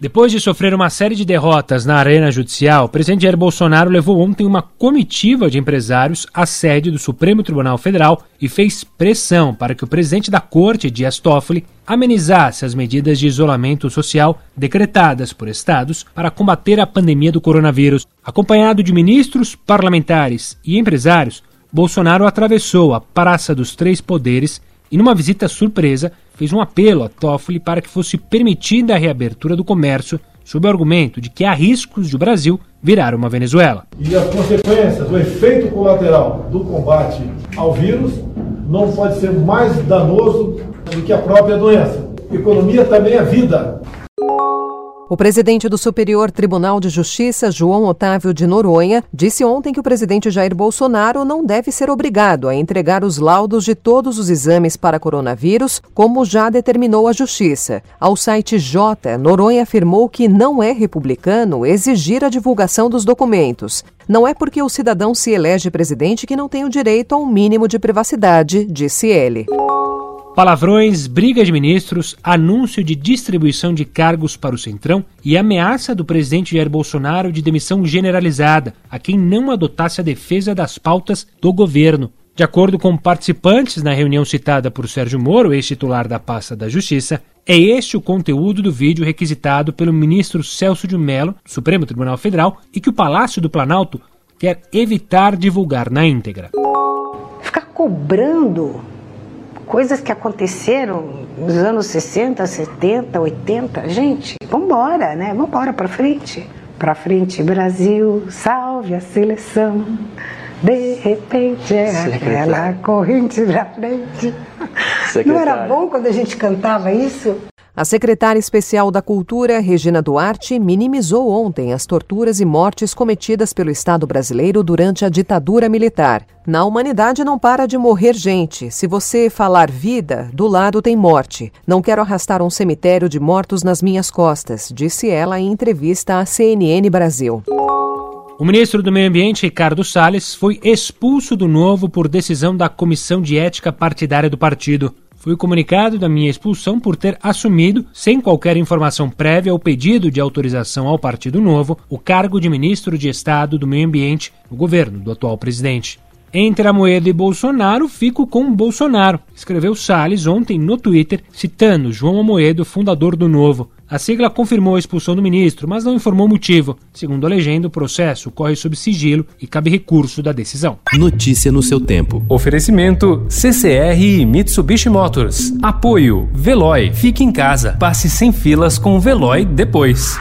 Depois de sofrer uma série de derrotas na arena judicial, o presidente Jair Bolsonaro levou ontem uma comitiva de empresários à sede do Supremo Tribunal Federal e fez pressão para que o presidente da corte, Dias Toffoli, amenizasse as medidas de isolamento social decretadas por estados para combater a pandemia do coronavírus. Acompanhado de ministros, parlamentares e empresários, Bolsonaro atravessou a Praça dos Três Poderes e, numa visita surpresa, fez um apelo a Toffoli para que fosse permitida a reabertura do comércio, sob o argumento de que há riscos de o Brasil virar uma Venezuela. E as consequências, o efeito colateral do combate ao vírus não pode ser mais danoso do que a própria doença. Economia também é vida. O presidente do Superior Tribunal de Justiça, João Otávio de Noronha, disse ontem que o presidente Jair Bolsonaro não deve ser obrigado a entregar os laudos de todos os exames para coronavírus, como já determinou a Justiça. Ao site J, Noronha afirmou que não é republicano exigir a divulgação dos documentos. Não é porque o cidadão se elege presidente que não tem o direito a um mínimo de privacidade, disse ele. Palavrões, briga de ministros, anúncio de distribuição de cargos para o Centrão e ameaça do presidente Jair Bolsonaro de demissão generalizada a quem não adotasse a defesa das pautas do governo. De acordo com participantes na reunião citada por Sérgio Moro, ex-titular da pasta da Justiça, é este o conteúdo do vídeo requisitado pelo ministro Celso de Mello, do Supremo Tribunal Federal, e que o Palácio do Planalto quer evitar divulgar na íntegra. Ficar cobrando coisas que aconteceram nos anos 60, 70, 80. Gente, vamos embora, né? Vamos embora para frente. Para frente, Brasil, salve a seleção. De repente é aquela corrente pra frente. Secretário. Não era bom quando a gente cantava isso? A secretária especial da Cultura, Regina Duarte, minimizou ontem as torturas e mortes cometidas pelo Estado brasileiro durante a ditadura militar. Na humanidade não para de morrer gente. Se você falar vida, do lado tem morte. Não quero arrastar um cemitério de mortos nas minhas costas, disse ela em entrevista à CNN Brasil. O ministro do Meio Ambiente, Ricardo Salles, foi expulso do novo por decisão da Comissão de Ética Partidária do partido. Fui comunicado da minha expulsão por ter assumido, sem qualquer informação prévia ou pedido de autorização ao Partido Novo, o cargo de ministro de Estado do Meio Ambiente no governo do atual presidente. Entre Amoedo e Bolsonaro, fico com Bolsonaro, escreveu Salles ontem no Twitter, citando João Amoedo, fundador do Novo. A sigla confirmou a expulsão do ministro, mas não informou o motivo. Segundo a legenda, o processo corre sob sigilo e cabe recurso da decisão. Notícia no seu tempo. Oferecimento CCR e Mitsubishi Motors. Apoio Veloy. Fique em casa. Passe sem filas com o Veloy depois.